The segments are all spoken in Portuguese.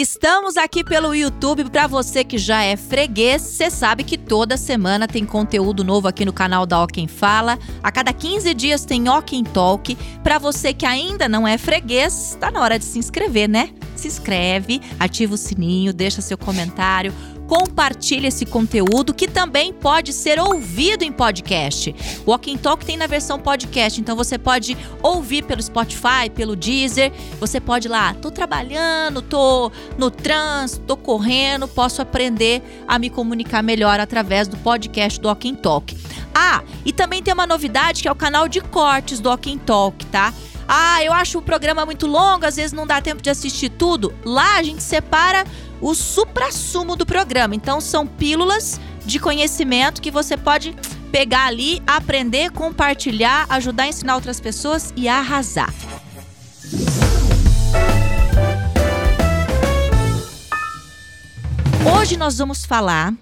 Estamos aqui pelo YouTube para você que já é freguês. Você sabe que toda semana tem conteúdo novo aqui no canal da Oquem Fala. A cada 15 dias tem Oquem Talk. Para você que ainda não é freguês, tá na hora de se inscrever, né? Se inscreve, ativa o sininho, deixa seu comentário compartilhe esse conteúdo que também pode ser ouvido em podcast. O Walking Talk tem na versão podcast, então você pode ouvir pelo Spotify, pelo Deezer. Você pode ir lá, tô trabalhando, tô no trânsito, tô correndo, posso aprender a me comunicar melhor através do podcast do Walking Talk. Ah, e também tem uma novidade que é o canal de cortes do Walking Talk, tá? Ah, eu acho o programa muito longo, às vezes não dá tempo de assistir tudo. Lá a gente separa o suprassumo do programa. Então são pílulas de conhecimento que você pode pegar ali, aprender, compartilhar, ajudar a ensinar outras pessoas e arrasar. Hoje nós vamos falar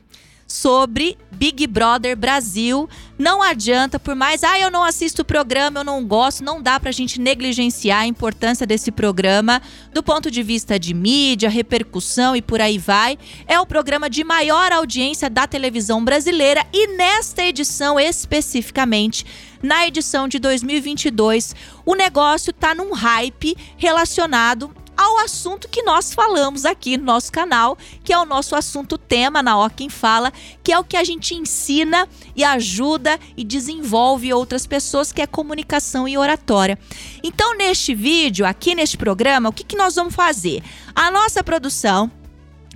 sobre Big Brother Brasil. Não adianta, por mais, ah, eu não assisto o programa, eu não gosto, não dá pra gente negligenciar a importância desse programa do ponto de vista de mídia, repercussão e por aí vai. É o programa de maior audiência da televisão brasileira e nesta edição especificamente, na edição de 2022, o negócio tá num hype relacionado ao assunto que nós falamos aqui no nosso canal, que é o nosso assunto tema na Ó Quem Fala, que é o que a gente ensina e ajuda e desenvolve outras pessoas, que é comunicação e oratória. Então, neste vídeo, aqui neste programa, o que, que nós vamos fazer? A nossa produção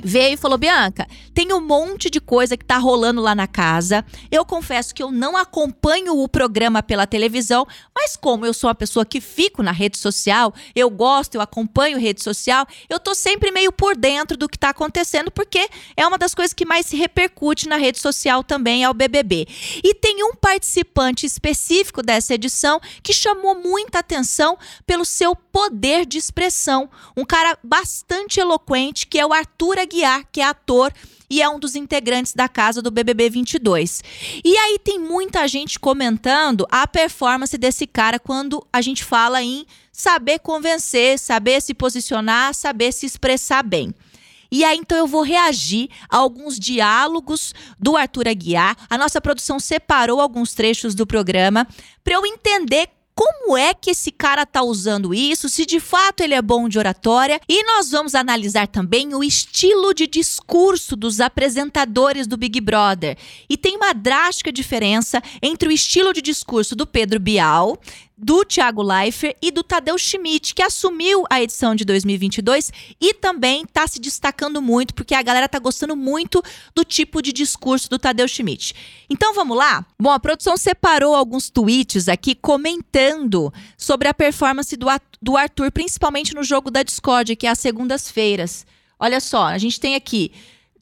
veio e falou: Bianca, tem um monte de coisa que tá rolando lá na casa. Eu confesso que eu não acompanho o programa pela televisão, mas como eu sou uma pessoa que fico na rede social, eu gosto, eu acompanho rede social, eu tô sempre meio por dentro do que tá acontecendo, porque é uma das coisas que mais se repercute na rede social também, é o BBB. E tem um participante específico dessa edição que chamou muita atenção pelo seu poder de expressão. Um cara bastante eloquente, que é o Arthur Aguiar, que é ator e é um dos integrantes da casa do BBB 22. E aí tem muita gente comentando a performance desse cara quando a gente fala em saber convencer, saber se posicionar, saber se expressar bem. E aí, então, eu vou reagir a alguns diálogos do Arthur Aguiar. A nossa produção separou alguns trechos do programa para eu entender como é que esse cara tá usando isso, se de fato ele é bom de oratória, e nós vamos analisar também o estilo de discurso dos apresentadores do Big Brother. E tem uma drástica diferença entre o estilo de discurso do Pedro Bial do Thiago Leifert e do Tadeu Schmidt, que assumiu a edição de 2022 e também está se destacando muito, porque a galera está gostando muito do tipo de discurso do Tadeu Schmidt. Então vamos lá? Bom, a produção separou alguns tweets aqui comentando sobre a performance do, do Arthur, principalmente no jogo da Discord, que é às segundas-feiras. Olha só, a gente tem aqui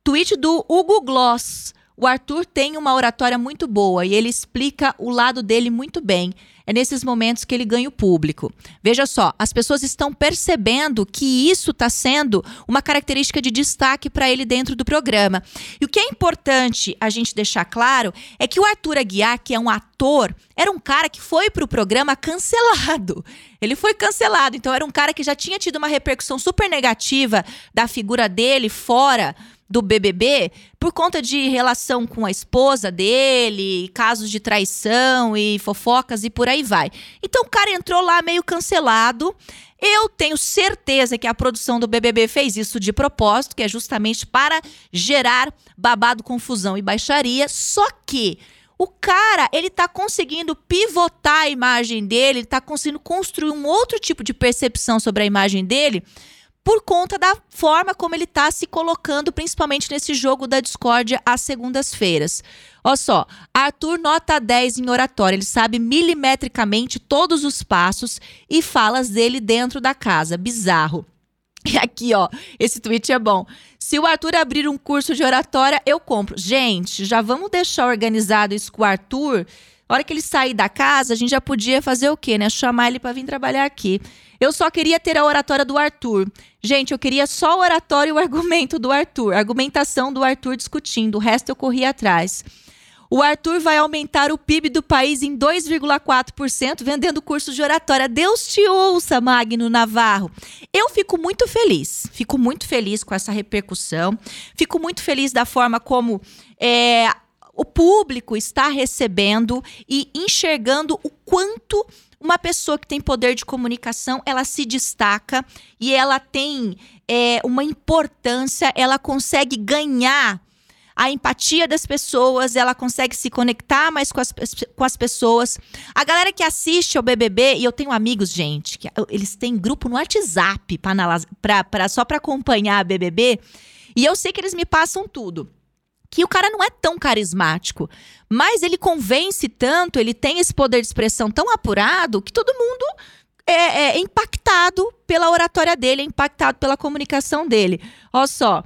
tweet do Hugo Gloss. O Arthur tem uma oratória muito boa e ele explica o lado dele muito bem. É nesses momentos que ele ganha o público. Veja só, as pessoas estão percebendo que isso está sendo uma característica de destaque para ele dentro do programa. E o que é importante a gente deixar claro é que o Arthur Aguiar, que é um ator, era um cara que foi para o programa cancelado. Ele foi cancelado, então era um cara que já tinha tido uma repercussão super negativa da figura dele fora do BBB por conta de relação com a esposa dele, casos de traição e fofocas e por aí vai. Então o cara entrou lá meio cancelado. Eu tenho certeza que a produção do BBB fez isso de propósito, que é justamente para gerar babado, confusão e baixaria. Só que o cara, ele tá conseguindo pivotar a imagem dele, ele tá conseguindo construir um outro tipo de percepção sobre a imagem dele por conta da forma como ele está se colocando, principalmente nesse jogo da discórdia às segundas-feiras. Olha só, Arthur nota 10 em oratória, ele sabe milimetricamente todos os passos e falas dele dentro da casa. Bizarro. E aqui, ó, esse tweet é bom. Se o Arthur abrir um curso de oratória, eu compro. Gente, já vamos deixar organizado isso com o Arthur hora que ele sair da casa, a gente já podia fazer o quê, né? Chamar ele para vir trabalhar aqui. Eu só queria ter a oratória do Arthur. Gente, eu queria só o oratório e o argumento do Arthur, a argumentação do Arthur discutindo. O resto eu corri atrás. O Arthur vai aumentar o PIB do país em 2,4% vendendo cursos de oratória. Deus te ouça, Magno Navarro. Eu fico muito feliz, fico muito feliz com essa repercussão, fico muito feliz da forma como é, o público está recebendo e enxergando o quanto uma pessoa que tem poder de comunicação, ela se destaca e ela tem é, uma importância, ela consegue ganhar a empatia das pessoas, ela consegue se conectar mais com as, com as pessoas. A galera que assiste ao BBB, e eu tenho amigos, gente, que eles têm grupo no WhatsApp pra, pra, pra só para acompanhar a BBB, e eu sei que eles me passam tudo que o cara não é tão carismático, mas ele convence tanto, ele tem esse poder de expressão tão apurado que todo mundo é, é impactado pela oratória dele, é impactado pela comunicação dele. Olha só,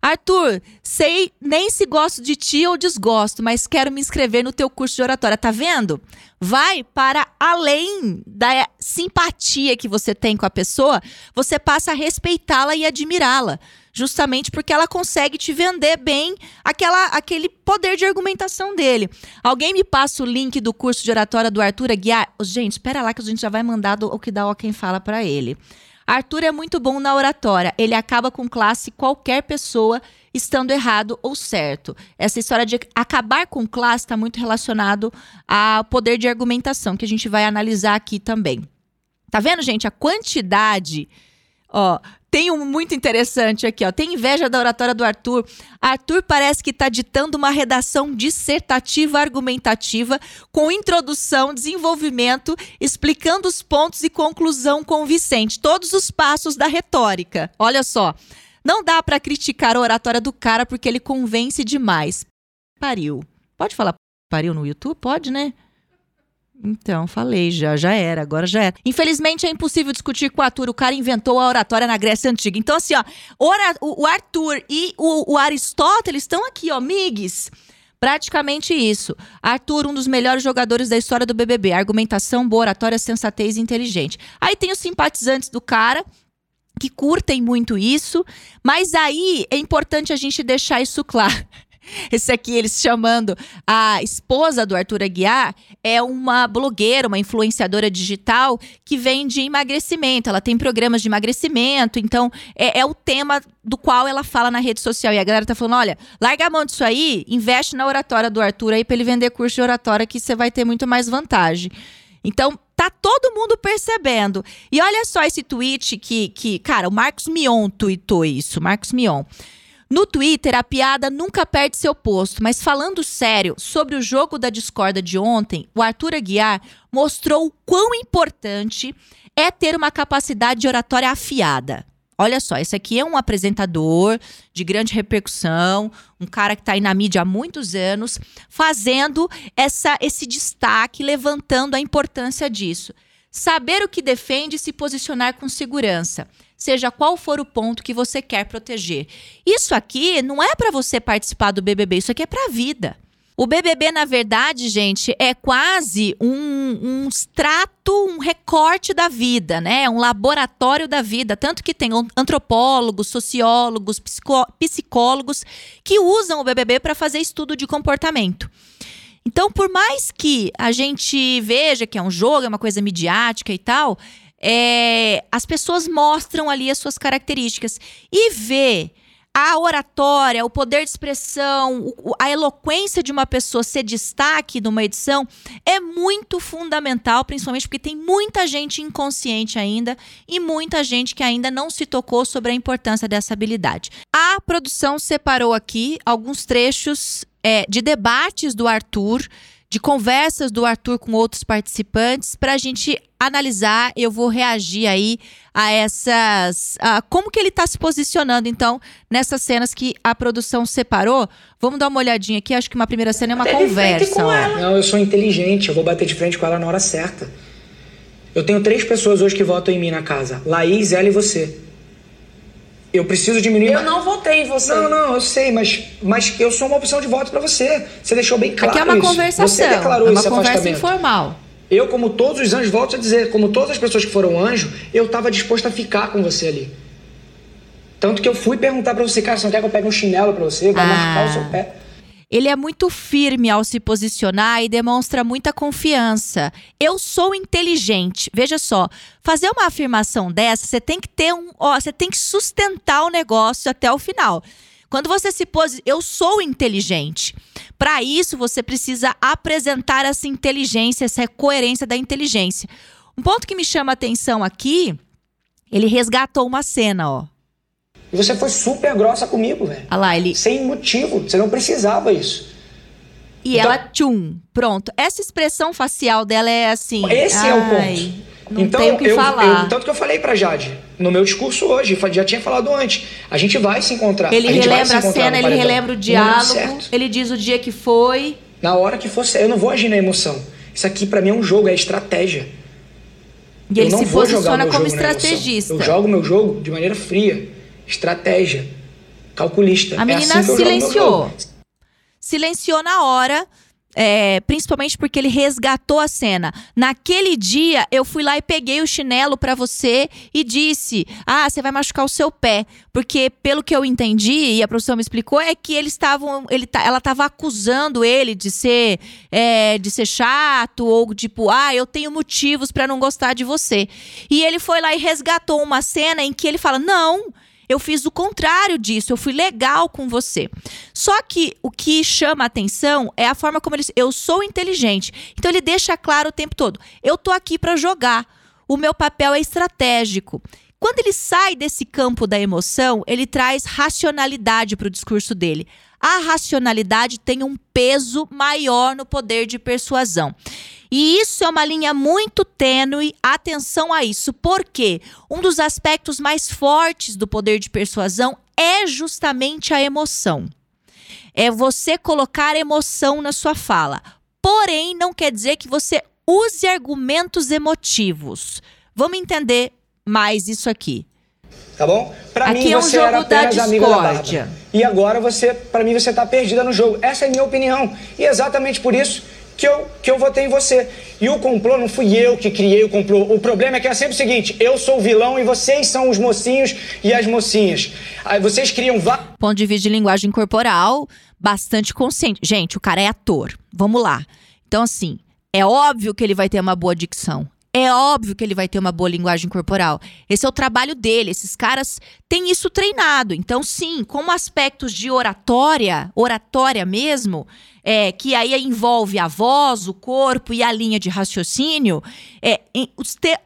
Arthur, sei nem se gosto de ti ou desgosto, mas quero me inscrever no teu curso de oratória. Tá vendo? Vai para além da simpatia que você tem com a pessoa, você passa a respeitá-la e admirá-la. Justamente porque ela consegue te vender bem aquela, aquele poder de argumentação dele. Alguém me passa o link do curso de oratória do Arthur Aguiar? Gente, espera lá que a gente já vai mandar o que dá o quem fala para ele. Arthur é muito bom na oratória. Ele acaba com classe qualquer pessoa estando errado ou certo. Essa história de acabar com classe está muito relacionado ao poder de argumentação, que a gente vai analisar aqui também. Tá vendo, gente? A quantidade. Ó, tem um muito interessante aqui, ó. Tem inveja da oratória do Arthur. Arthur parece que está ditando uma redação dissertativa argumentativa com introdução, desenvolvimento, explicando os pontos e conclusão convincente. Todos os passos da retórica. Olha só. Não dá para criticar a oratória do cara porque ele convence demais. Pariu. Pode falar pariu no YouTube? Pode, né? Então, falei já, já era, agora já era. Infelizmente é impossível discutir com o Arthur, o cara inventou a oratória na Grécia Antiga. Então, assim, ó, o, Arthur e o, o Aristóteles estão aqui, ó, migues. Praticamente isso. Arthur, um dos melhores jogadores da história do BBB. Argumentação, boa oratória, sensatez e inteligente. Aí tem os simpatizantes do cara, que curtem muito isso, mas aí é importante a gente deixar isso claro. Esse aqui, eles chamando a esposa do Arthur Aguiar, é uma blogueira, uma influenciadora digital que vende emagrecimento. Ela tem programas de emagrecimento, então é, é, o tema do qual ela fala na rede social. E a galera tá falando: olha, larga a mão disso aí, investe na oratória do Arthur aí pra ele vender curso de oratória que você vai ter muito mais vantagem. Então, tá todo mundo percebendo. E olha só esse tweet que, que cara, o Marcos Mion tweetou isso. Marcos Mion. No Twitter, a piada nunca perde seu posto, mas falando sério sobre o jogo da discorda de ontem, o Arthur Aguiar mostrou o quão importante é ter uma capacidade de oratória afiada. Olha só, esse aqui é um apresentador de grande repercussão, um cara que está aí na mídia há muitos anos, fazendo essa, esse destaque, levantando a importância disso. Saber o que defende e se posicionar com segurança seja qual for o ponto que você quer proteger. Isso aqui não é para você participar do BBB, isso aqui é para a vida. O BBB, na verdade, gente, é quase um, um extrato, um recorte da vida, né? É um laboratório da vida. Tanto que tem antropólogos, sociólogos, psicólogos que usam o BBB para fazer estudo de comportamento. Então, por mais que a gente veja que é um jogo, é uma coisa midiática e tal, é, as pessoas mostram ali as suas características. E ver a oratória, o poder de expressão, a eloquência de uma pessoa ser destaque numa edição é muito fundamental, principalmente porque tem muita gente inconsciente ainda e muita gente que ainda não se tocou sobre a importância dessa habilidade. A produção separou aqui alguns trechos é, de debates do Arthur de conversas do Arthur com outros participantes para a gente analisar. Eu vou reagir aí a essas. A como que ele está se posicionando, então, nessas cenas que a produção separou. Vamos dar uma olhadinha aqui. Acho que uma primeira cena é uma conversa. Não, eu sou inteligente, eu vou bater de frente com ela na hora certa. Eu tenho três pessoas hoje que votam em mim na casa: Laís, ela e você. Eu preciso diminuir. Eu não votei em você. Não, não, eu sei, mas, mas eu sou uma opção de voto para você. Você deixou bem claro. Aqui é uma isso. conversação. Você declarou é uma esse conversa informal. Eu, como todos os anjos, volto a dizer, como todas as pessoas que foram anjo, eu estava disposto a ficar com você ali. Tanto que eu fui perguntar para você, cara, você não quer que eu pegue um chinelo para você? Vai ah. machucar o seu pé. ele é muito firme ao se posicionar e demonstra muita confiança. Eu sou inteligente. Veja só, fazer uma afirmação dessa, você tem que ter um, ó, você tem que sustentar o negócio até o final. Quando você se pose, eu sou inteligente. Para isso, você precisa apresentar essa inteligência, essa coerência da inteligência. Um ponto que me chama a atenção aqui, ele resgatou uma cena, ó. E você foi super grossa comigo, velho. Olha lá, ele. Sem motivo. Você não precisava isso. E então, ela, tchum, pronto. Essa expressão facial dela é assim. Esse ai, é o ponto. Não então, tem o que eu, falar. Eu, tanto que eu falei pra Jade, no meu discurso hoje, já tinha falado antes. A gente vai se encontrar. Ele relembra a, a cena, ele relembra o diálogo, ele diz o dia que foi. Na hora que fosse. Eu não vou agir na emoção. Isso aqui para mim é um jogo, é estratégia. E ele se posiciona como estrategista. Eu jogo meu jogo de maneira fria estratégia, calculista. A menina é assim silenciou. Silenciou na hora. É, principalmente porque ele resgatou a cena. Naquele dia, eu fui lá e peguei o chinelo para você e disse: Ah, você vai machucar o seu pé. Porque, pelo que eu entendi, e a professora me explicou, é que eles estavam. Ele, ela estava acusando ele de ser, é, de ser chato, ou tipo, ah, eu tenho motivos para não gostar de você. E ele foi lá e resgatou uma cena em que ele fala: Não eu fiz o contrário disso, eu fui legal com você. Só que o que chama atenção é a forma como ele eu sou inteligente. Então ele deixa claro o tempo todo, eu tô aqui para jogar. O meu papel é estratégico. Quando ele sai desse campo da emoção, ele traz racionalidade para o discurso dele. A racionalidade tem um peso maior no poder de persuasão. E isso é uma linha muito tênue, atenção a isso, porque um dos aspectos mais fortes do poder de persuasão é justamente a emoção. É você colocar emoção na sua fala. Porém, não quer dizer que você use argumentos emotivos. Vamos entender mais isso aqui. Tá bom? Pra aqui mim, é um você era apenas amiga da. E agora você, para mim, você tá perdida no jogo. Essa é a minha opinião. E exatamente por isso que eu, que eu votei em você. E o complô não fui eu que criei o complô. O problema é que é sempre o seguinte: eu sou o vilão e vocês são os mocinhos e as mocinhas. Aí vocês criam. Ponto de vista de linguagem corporal bastante consciente. Gente, o cara é ator. Vamos lá. Então, assim, é óbvio que ele vai ter uma boa dicção. É óbvio que ele vai ter uma boa linguagem corporal. Esse é o trabalho dele. Esses caras têm isso treinado. Então, sim, como aspectos de oratória, oratória mesmo, é, que aí envolve a voz, o corpo e a linha de raciocínio, é,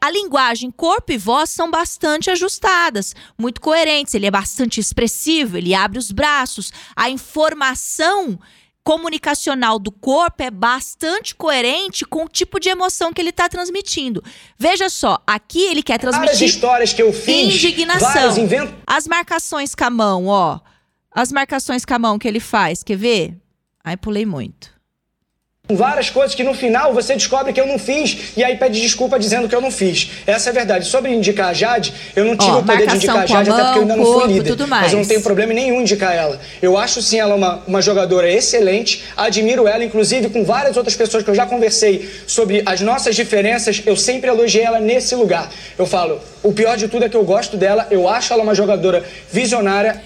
a linguagem corpo e voz são bastante ajustadas, muito coerentes. Ele é bastante expressivo, ele abre os braços. A informação comunicacional do corpo é bastante coerente com o tipo de emoção que ele está transmitindo. Veja só, aqui ele quer transmitir Várias histórias que eu fiz, indignação. Invent... As marcações com a mão, ó. As marcações com a mão que ele faz, quer ver? Ai, pulei muito várias coisas que no final você descobre que eu não fiz e aí pede desculpa dizendo que eu não fiz. Essa é a verdade. Sobre indicar a Jade, eu não tive oh, o poder de indicar a Jade, mão, até porque eu ainda não fui líder. Mas eu não tenho problema nenhum indicar ela. Eu acho sim ela uma, uma jogadora excelente, admiro ela, inclusive com várias outras pessoas que eu já conversei sobre as nossas diferenças, eu sempre elogiei ela nesse lugar. Eu falo, o pior de tudo é que eu gosto dela, eu acho ela uma jogadora visionária.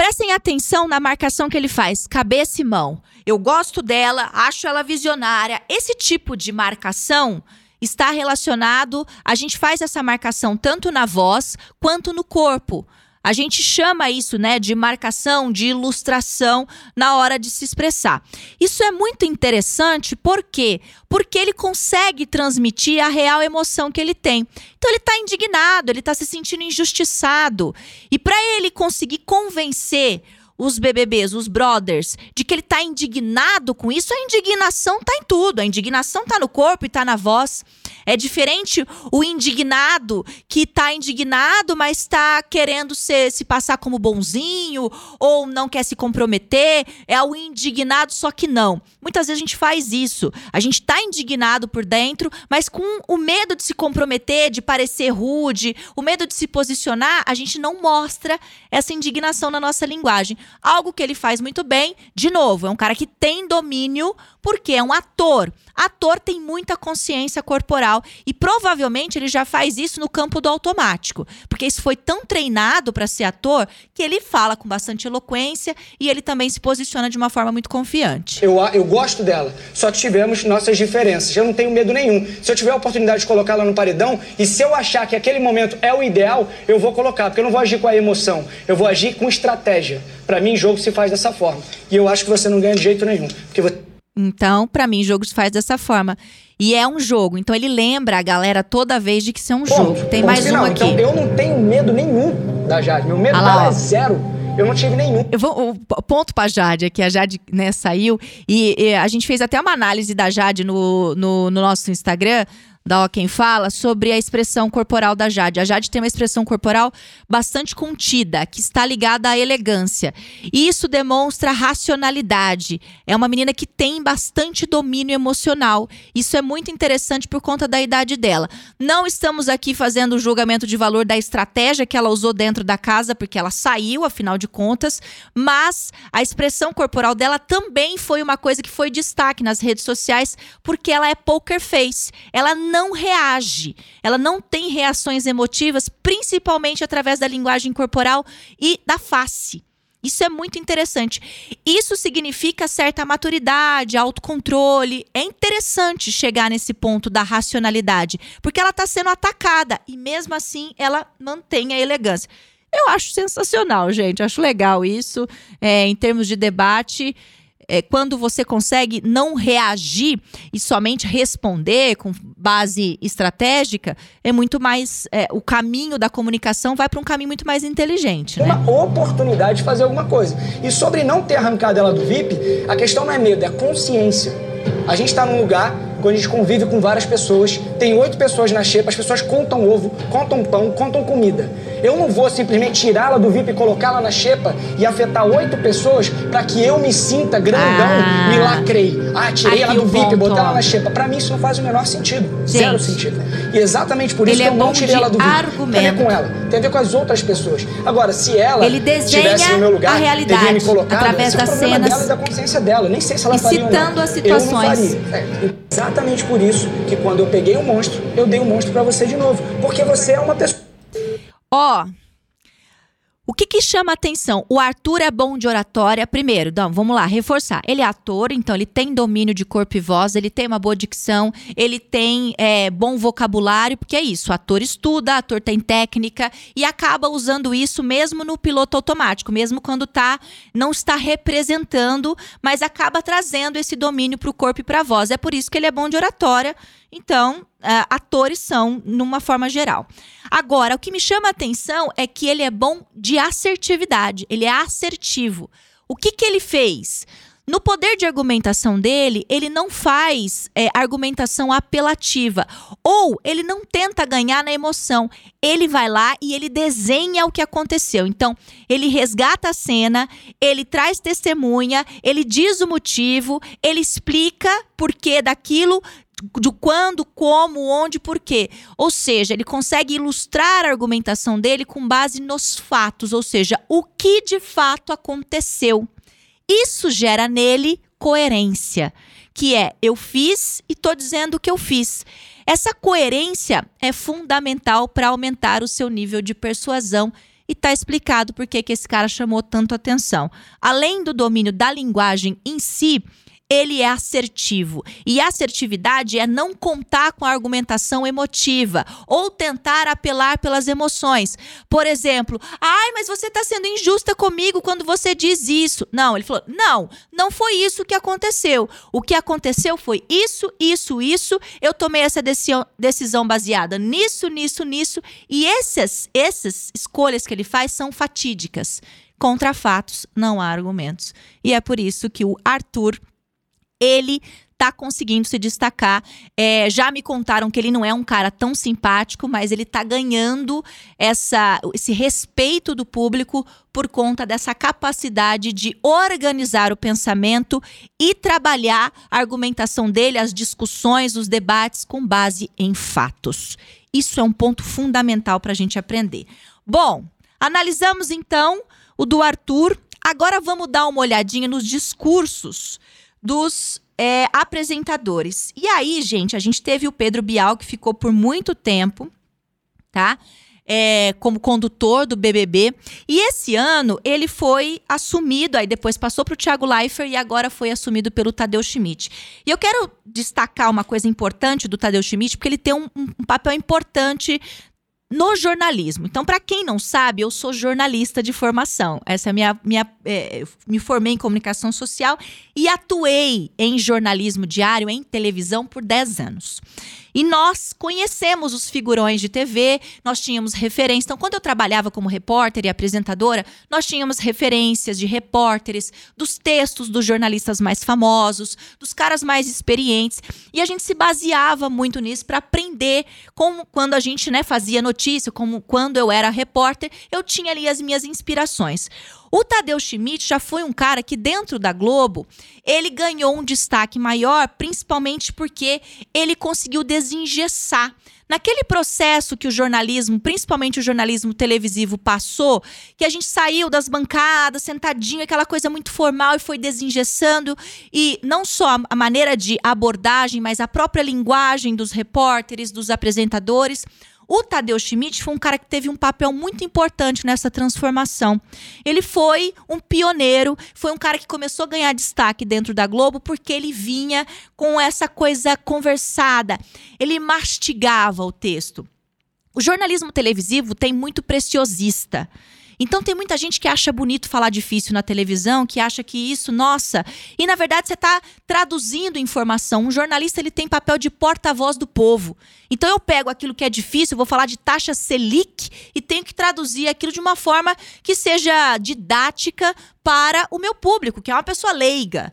Prestem atenção na marcação que ele faz, cabeça e mão. Eu gosto dela, acho ela visionária. Esse tipo de marcação está relacionado, a gente faz essa marcação tanto na voz quanto no corpo. A gente chama isso, né, de marcação, de ilustração na hora de se expressar. Isso é muito interessante, por quê? Porque ele consegue transmitir a real emoção que ele tem. Então ele está indignado, ele está se sentindo injustiçado. E para ele conseguir convencer os BBBs, os brothers, de que ele tá indignado com isso, a indignação tá em tudo. A indignação tá no corpo e tá na voz. É diferente o indignado que tá indignado, mas tá querendo se, passar como bonzinho ou não quer se comprometer. É o indignado, só que não. Muitas vezes a gente faz isso. A gente tá indignado por dentro, mas com o medo de se comprometer, de parecer rude, o medo de se posicionar, a gente não mostra essa indignação na nossa linguagem. Algo que ele faz muito bem, de novo, é um cara que tem domínio Porque é um ator. Ator tem muita consciência corporal e provavelmente ele já faz isso no campo do automático, porque isso foi tão treinado para ser ator que ele fala com bastante eloquência e ele também se posiciona de uma forma muito confiante. Eu, eu gosto dela, só tivemos nossas diferenças. Eu não tenho medo nenhum. Se eu tiver a oportunidade de colocá-la no paredão e se eu achar que aquele momento é o ideal, eu vou colocar, porque eu não vou agir com a emoção, eu vou agir com estratégia. Para mim, jogo se faz dessa forma. E eu acho que você não ganha de jeito nenhum, porque você então, para mim, jogo se faz dessa forma. E é um jogo. Então ele lembra a galera toda vez de que isso é um jogo. Tem mais um aqui. Então eu não tenho medo nenhum da Jade. Meu medo ah dela é zero. Eu não tive nenhum. Eu vou, o ponto pra Jade é que a Jade né, saiu e, e, a gente fez até uma análise da Jade no, no, no nosso Instagram da Quem Fala sobre a expressão corporal da Jade. A Jade tem uma expressão corporal bastante contida, que está ligada à elegância. E isso demonstra racionalidade. É uma menina que tem bastante domínio emocional. Isso é muito interessante por conta da idade dela. Não estamos aqui fazendo julgamento de valor da estratégia que ela usou dentro da casa, porque ela saiu, afinal de contas, mas a expressão corporal dela também foi uma coisa que foi destaque nas redes sociais, porque ela é poker face. Ela não reage, ela não tem reações emotivas, principalmente através da linguagem corporal e da face. Isso é muito interessante. Isso significa certa maturidade, autocontrole. É interessante chegar nesse ponto da racionalidade, porque ela está sendo atacada e mesmo assim ela mantém a elegância. Eu acho sensacional, gente. Acho legal isso. É, em termos de debate, é, quando você consegue não reagir e somente responder com base estratégica, é muito mais. É, o caminho da comunicação vai para um caminho muito mais inteligente. Né? Uma oportunidade de fazer alguma coisa. E sobre não ter arrancado ela do VIP, a questão não é medo, é consciência. A gente está num lugar quando a gente convive com várias pessoas, tem oito pessoas na xepa, as pessoas contam ovo, contam pão, contam comida. Eu não vou simplesmente tirá-la do VIP e colocá-la na xepa e afetar oito pessoas para que eu me sinta grandão, ah, me lacrei. Ah, tirei ela do VIP, botei ela na xepa. Para mim isso não faz o menor sentido. Gente, Zero sentido. E exatamente por isso que eu é não tirei ela do VIP. Argumento. Tem a ver com ela, tem a ver com as outras pessoas. Agora, se ela ele tivesse no meu lugar, a realidade me colocado, através das cenas dela e da consciência dela. Nem sei se ela e faria citando as situações. É, exatamente por isso que quando eu peguei o um monstro, eu dei o um monstro para você de novo, porque você é uma pessoa Ó, oh, o que, que chama atenção? O Arthur é bom de oratória. Primeiro, então, vamos lá, reforçar. Ele é ator, então ele tem domínio de corpo e voz, ele tem uma boa dicção, ele tem é, bom vocabulário, porque é isso. O ator estuda, ator tem técnica e acaba usando isso mesmo no piloto automático, mesmo quando tá, não está representando, mas acaba trazendo esse domínio para o corpo e para a voz. É por isso que ele é bom de oratória. Então, uh, atores são numa forma geral. Agora, o que me chama a atenção é que ele é bom de assertividade, ele é assertivo. O que, que ele fez? No poder de argumentação dele, ele não faz é, argumentação apelativa. Ou ele não tenta ganhar na emoção. Ele vai lá e ele desenha o que aconteceu. Então, ele resgata a cena, ele traz testemunha, ele diz o motivo, ele explica por que daquilo de quando, como, onde, por quê. Ou seja, ele consegue ilustrar a argumentação dele com base nos fatos, ou seja, o que de fato aconteceu. Isso gera nele coerência, que é eu fiz e estou dizendo o que eu fiz. Essa coerência é fundamental para aumentar o seu nível de persuasão e está explicado por que esse cara chamou tanto atenção. Além do domínio da linguagem em si, ele é assertivo. E assertividade é não contar com a argumentação emotiva ou tentar apelar pelas emoções. Por exemplo, ai, mas você está sendo injusta comigo quando você diz isso. Não, ele falou: não, não foi isso que aconteceu. O que aconteceu foi isso, isso, isso. Eu tomei essa decisão baseada nisso, nisso, nisso. E essas, essas escolhas que ele faz são fatídicas. Contra fatos, não há argumentos. E é por isso que o Arthur ele tá conseguindo se destacar. É, já me contaram que ele não é um cara tão simpático, mas ele tá ganhando essa, esse respeito do público por conta dessa capacidade de organizar o pensamento e trabalhar a argumentação dele, as discussões, os debates com base em fatos. Isso é um ponto fundamental para a gente aprender. Bom, analisamos então o do Arthur. Agora vamos dar uma olhadinha nos discursos dos é, apresentadores. E aí, gente, a gente teve o Pedro Bial, que ficou por muito tempo, tá? É, como condutor do BBB. E esse ano ele foi assumido, aí depois passou para o Thiago Leifert e agora foi assumido pelo Tadeu Schmidt. E eu quero destacar uma coisa importante do Tadeu Schmidt, porque ele tem um, um papel importante no jornalismo. Então, para quem não sabe, eu sou jornalista de formação. Essa é minha. minha é, me formei em comunicação social e atuei em jornalismo diário, em televisão, por 10 anos. E nós conhecemos os figurões de TV, nós tínhamos referência. Então, quando eu trabalhava como repórter e apresentadora, nós tínhamos referências de repórteres, dos textos dos jornalistas mais famosos, dos caras mais experientes. E a gente se baseava muito nisso para aprender como quando a gente né, fazia notícia, como quando eu era repórter, eu tinha ali as minhas inspirações. O Tadeu Schmidt já foi um cara que dentro da Globo, ele ganhou um destaque maior, principalmente porque ele conseguiu desengessar Naquele processo que o jornalismo, principalmente o jornalismo televisivo, passou, que a gente saiu das bancadas, sentadinho, aquela coisa muito formal e foi desengessando, e não só a maneira de abordagem, mas a própria linguagem dos repórteres, dos apresentadores. O Tadeu Schmidt foi um cara que teve um papel muito importante nessa transformação. Ele foi um pioneiro, foi um cara que começou a ganhar destaque dentro da Globo porque ele vinha com essa coisa conversada. Ele mastigava o texto. O jornalismo televisivo tem muito preciosista. Então tem muita gente que acha bonito falar difícil na televisão, que acha que isso, nossa. E na verdade você está traduzindo informação. Um jornalista ele tem papel de porta-voz do povo. Então eu pego aquilo que é difícil, vou falar de taxa Selic e tenho que traduzir aquilo de uma forma que seja didática para o meu público, que é uma pessoa leiga.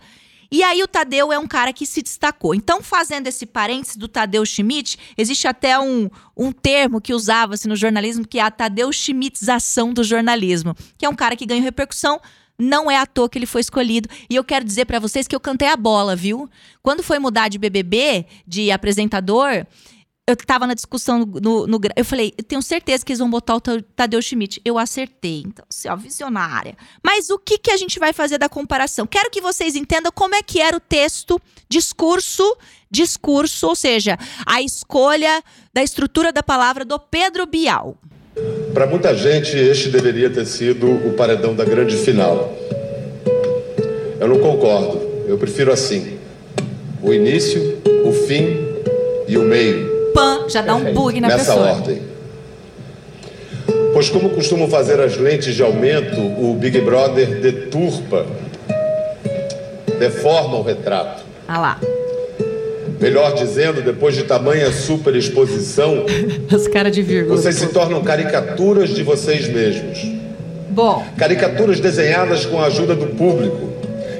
E aí o Tadeu é um cara que se destacou. Então, fazendo esse parênteses do Tadeu Schmidt, existe até um, um termo que usava-se no jornalismo, que é a Tadeu Schmidtização do jornalismo, que é um cara que ganha repercussão não é à toa que ele foi escolhido. E eu quero dizer para vocês que eu cantei a bola, viu? Quando foi mudar de BBB, de apresentador, eu tava na discussão no, no, Eu falei, eu tenho certeza que eles vão botar o Tadeu Schmidt. Eu acertei. Então, assim, ó, visionária. Mas o que, que a gente vai fazer da comparação? Quero que vocês entendam como é que era o texto, discurso, discurso, ou seja, a escolha da estrutura da palavra do Pedro Bial. Para muita gente, este deveria ter sido o paredão da grande final. Eu não concordo. Eu prefiro assim: o início, o fim e o meio pan, já dá um bug na Nessa pessoa. ordem. Pois como costumam fazer as lentes de aumento, o Big Brother deturpa, deforma o retrato. Ah lá. Melhor dizendo, depois de tamanha superexposição, As caras de vírgula. Vocês se tornam caricaturas de vocês mesmos. Bom. Caricaturas desenhadas com a ajuda do público,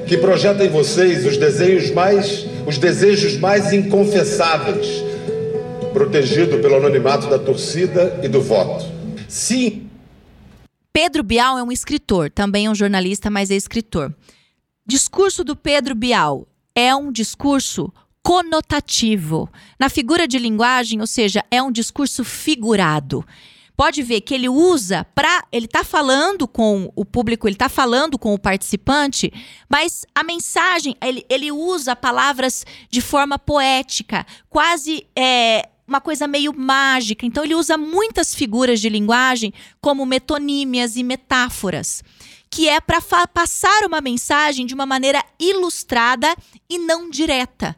que projeta em vocês os desenhos mais, os desejos mais inconfessáveis, protegido pelo anonimato da torcida e do voto. Sim. Pedro Bial é um escritor, também é um jornalista, mas é escritor. Discurso do Pedro Bial é um discurso conotativo. Na figura de linguagem, ou seja, é um discurso figurado. Pode ver que ele usa para. Ele está falando com o público, ele está falando com o participante, mas a mensagem, ele, ele usa palavras de forma poética, quase. É, uma coisa meio mágica. Então ele usa muitas figuras de linguagem como metonímias e metáforas, que é para passar uma mensagem de uma maneira ilustrada e não direta,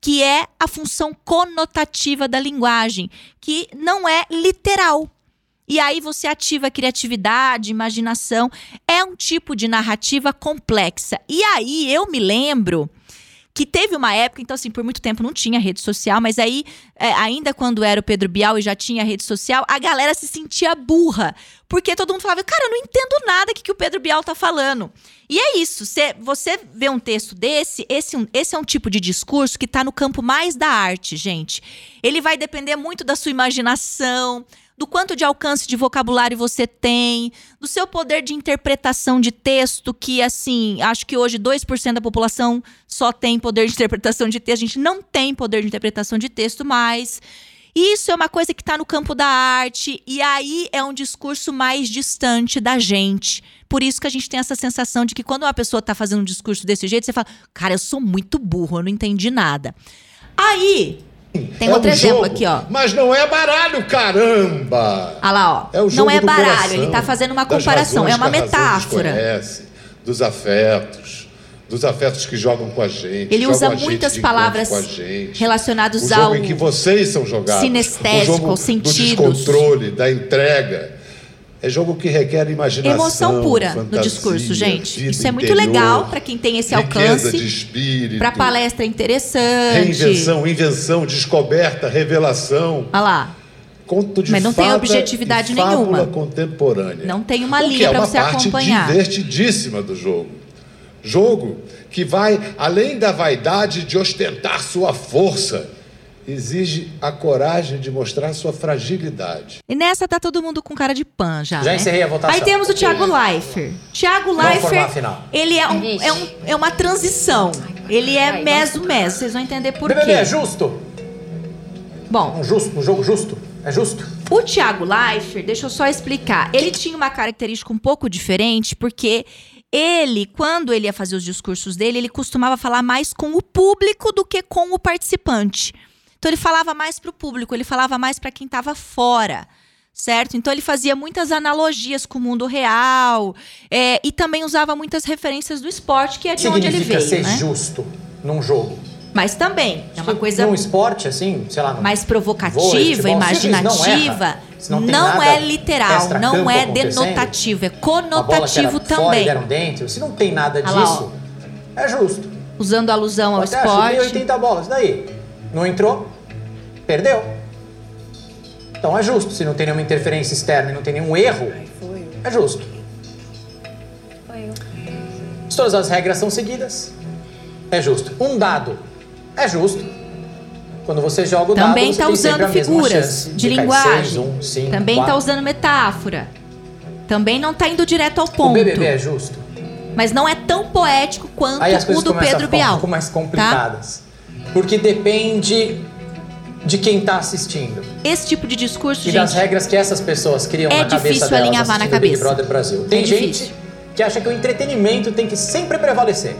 que é a função conotativa da linguagem, que não é literal. E aí você ativa a criatividade, imaginação. É um tipo de narrativa complexa. E aí eu me lembro que teve uma época, então assim, por muito tempo não tinha rede social, mas aí, é, ainda quando era o Pedro Bial e já tinha rede social, a galera se sentia burra. Porque todo mundo falava, cara, eu não entendo nada que, que o Pedro Bial tá falando. E é isso, cê, você vê um texto desse, esse, esse é um tipo de discurso que tá no campo mais da arte, gente. Ele vai depender muito da sua imaginação, do quanto de alcance de vocabulário você tem, do seu poder de interpretação de texto, que assim, acho que hoje 2% da população só tem poder de interpretação de texto, a gente não tem poder de interpretação de texto mais. Isso é uma coisa que está no campo da arte, e aí é um discurso mais distante da gente. Por isso que a gente tem essa sensação de que quando uma pessoa está fazendo um discurso desse jeito, você fala, cara, eu sou muito burro, eu não entendi nada. Aí, tem é outro um exemplo jogo, aqui, ó. Mas não é baralho, caramba! Olha lá, ó. É não é baralho, coração, ele está fazendo uma comparação, é uma metáfora. Conhece, dos afetos, dos afetos que jogam com a gente. Ele usa muitas palavras relacionadas o ao jogo em que vocês são jogados. Sinestésico, o jogo sentidos. do descontrole, da entrega. É jogo que requer imaginação, emoção pura fantasia, no discurso, gente. Isso é muito legal para quem tem esse alcance. de espírito. Para palestra interessante. Reinvenção, invenção, descoberta, revelação. Olha lá. Conto de Mas não tem objetividade nenhuma. contemporânea. Não tem uma linha para você acompanhar. É uma parte divertidíssima do jogo. Jogo que vai além da vaidade de ostentar sua força exige a coragem de mostrar sua fragilidade. E nessa tá todo mundo com cara de pan já. Já né? encerrei a votação. Aí temos o Thiago Leifert. Thiago Leifert, ele é, um, é, um, é uma transição. Ele é meso-meso. Vocês vão entender por BBB quê. é justo? Bom. Um, justo, um jogo justo? É justo? O Thiago Leifert, deixa eu só explicar. Ele tinha uma característica um pouco diferente, porque ele, quando ele ia fazer os discursos dele, ele costumava falar mais com o público do que com o participante. Então ele falava mais para o público, ele falava mais para quem estava fora certo? Então ele fazia muitas analogias com o mundo real é, e também usava muitas referências do esporte, que é de onde ele veio. Significa ser né? justo num jogo. Mas também é uma coisa. Num esporte, assim, sei lá. Mais provocativa, vôlei, imaginativa. Não, não, não é literal, não é denotativo, é conotativo também. Fora deram dentro. Se não tem nada disso, é justo. Usando alusão ao Até esporte. 80 bolas, daí? Não entrou? Perdeu. Então é justo. Se não tem nenhuma interferência externa e não tem nenhum erro, é justo. Se todas as regras são seguidas, é justo. Um dado é justo. Quando você joga o Também dado, está usando figuras de, de linguagem. Seis, um, cinco, Também está usando metáfora. Também não está indo direto ao ponto. O BBB é justo. Mas não é tão poético quanto o do Pedro Bial. Um pouco mais complicadas. Tá? porque depende de quem está assistindo. Esse tipo de discurso, e gente, das regras que essas pessoas criam é na cabeça delas alinhavar na cabeça. Big Brother Brasil. Tem é gente difícil. que acha que o entretenimento tem que sempre prevalecer.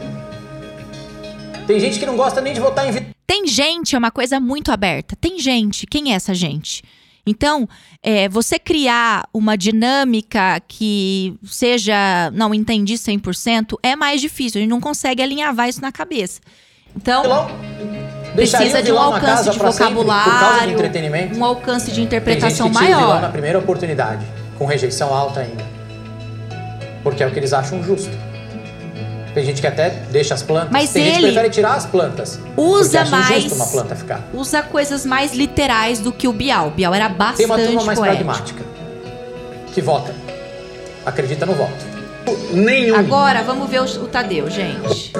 Tem gente que não gosta nem de votar em Tem gente, é uma coisa muito aberta. Tem gente. Quem é essa gente? Então, é, você criar uma dinâmica que seja, não entendi 100%, é mais difícil. A gente não consegue alinhavar isso na cabeça. Então, precisa de um alcance de vocabulário, um alcance de interpretação Tem gente que maior. na primeira oportunidade, com rejeição alta ainda. Porque é o que eles acham justo. Tem gente que até deixa as plantas. Mas Tem ele gente que prefere tirar as plantas. Usa mais. uma planta ficar. Usa coisas mais literais do que o Bial. O Bial era bastante Tem uma turma mais poético. pragmática. Que vota. Acredita no voto. Nenhum. Agora vamos ver o, o Tadeu, gente.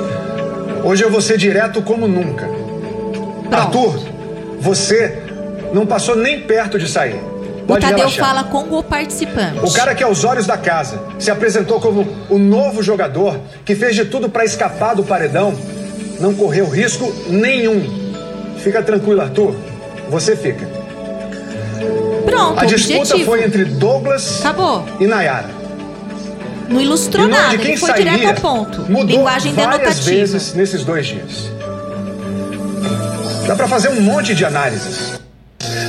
Hoje eu vou ser direto como nunca. Pronto. Arthur, você não passou nem perto de sair. Pode o Tadeu relaxar. fala com o participante. O cara que aos olhos da casa se apresentou como o novo jogador, que fez de tudo para escapar do paredão, não correu risco nenhum. Fica tranquilo, Arthur. Você fica. Pronto, A disputa objetivo. foi entre Douglas Acabou. e Nayara. Não ilustrou nada, ele foi direto ao ponto. Mudou Linguagem várias denotativa. vezes nesses dois dias. Dá para fazer um monte de análises.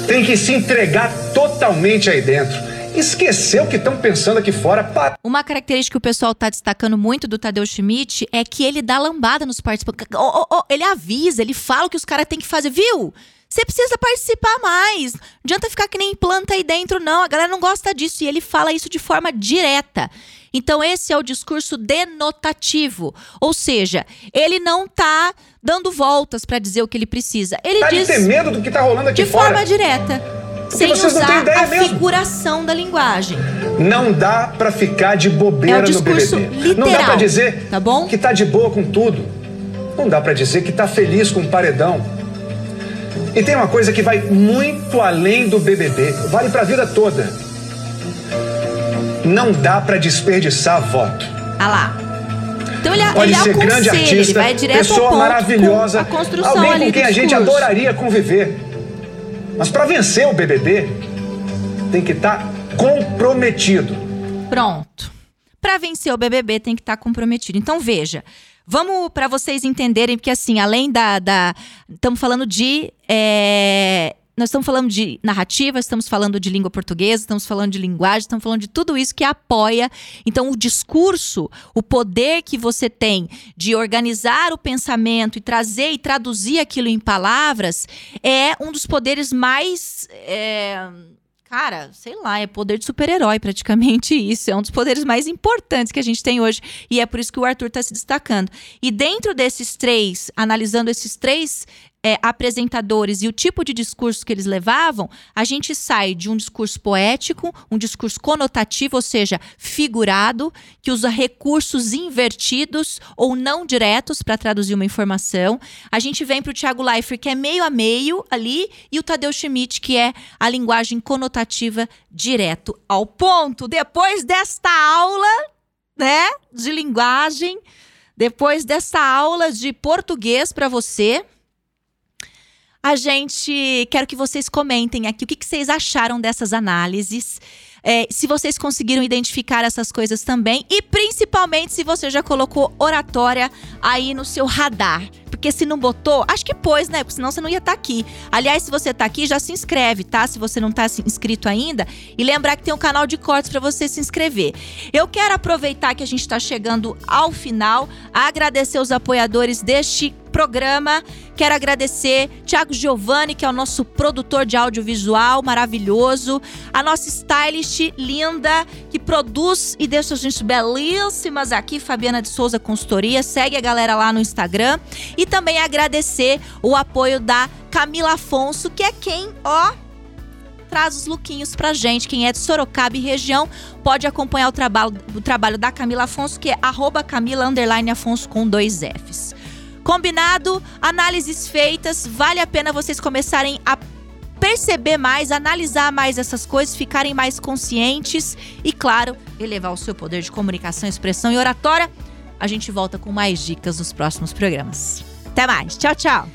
Tem que se entregar totalmente aí dentro. Esquecer o que estão pensando aqui fora. Para... Uma característica que o pessoal está destacando muito do Tadeu Schmidt é que ele dá lambada nos participantes. Oh, oh, oh, ele avisa, ele fala o que os caras têm que fazer, viu? Você precisa participar mais. Não adianta ficar que nem planta aí dentro, não. A galera não gosta disso. E ele fala isso de forma direta. Então, esse é o discurso denotativo. Ou seja, ele não está dando voltas para dizer o que ele precisa. Ele tá diz. ter medo do que tá rolando aqui de fora. forma direta. Porque sem usar a mesmo. figuração da linguagem. Não dá para ficar de bobeira é no BBB. Literal, não dá para dizer tá bom? que tá de boa com tudo. Não dá para dizer que tá feliz com o paredão. E tem uma coisa que vai muito além do BBB, vale para a vida toda. Não dá para desperdiçar voto. Ah lá. Então ele, Pode ele ser grande artista, ele vai direto pessoa ao ponto maravilhosa, a construção alguém com quem a gente discurso. adoraria conviver. Mas para vencer o BBB, tem que estar tá comprometido. Pronto. Para vencer o BBB, tem que estar tá comprometido. Então, veja. Vamos para vocês entenderem, porque assim, além da. Estamos falando de é, nós estamos falando de narrativa, estamos falando de língua portuguesa, estamos falando de linguagem, estamos falando de tudo isso que apoia. Então, o discurso, o poder que você tem de organizar o pensamento e trazer e traduzir aquilo em palavras é um dos poderes mais. É cara, sei lá, é poder de super-herói praticamente isso. É um dos poderes mais importantes que a gente tem hoje. E é por isso que o Arthur está se destacando. E dentro desses três, analisando esses três é, apresentadores e o tipo de discurso que eles levavam, a gente sai de um discurso poético, um discurso conotativo, ou seja, figurado, que usa recursos invertidos ou não diretos para traduzir uma informação. A gente vem para o Thiago Leifert, que é meio a meio ali, e o Tadeu Schmidt, que é a linguagem conotativa direto ao ponto. Depois desta aula, né, de linguagem, depois dessa aula de português para você, a gente quero que vocês comentem aqui o que, que vocês acharam dessas análises. É, se vocês conseguiram identificar essas coisas também e principalmente se você já colocou oratória aí no seu radar. Porque se não botou, acho que pôs, né? Porque senão você não ia estar tá aqui. Aliás, se você está aqui, já se inscreve, tá? Se você não está inscrito ainda. E lembrar que tem um canal de cortes para você se inscrever. Eu quero aproveitar que a gente está chegando ao final, agradecer os apoiadores deste programa. Quero agradecer Thiago Giovanni, que é o nosso produtor de audiovisual maravilhoso, a nossa stylist linda, que produz e deixa a gente belíssimas aqui, Fabiana de Souza Consultoria. Segue a galera lá no Instagram. E também agradecer o apoio da Camila Afonso, que é quem, ó, traz os lookinhos pra gente. Quem é de Sorocaba e região pode acompanhar o trabalho, o trabalho da Camila Afonso, que é arroba Camila Afonso com dois Fs. Combinado? Análises feitas. Vale a pena vocês começarem a perceber mais, analisar mais essas coisas, ficarem mais conscientes e, claro, elevar o seu poder de comunicação, expressão e oratória. A gente volta com mais dicas nos próximos programas. Até mais. Tchau, tchau.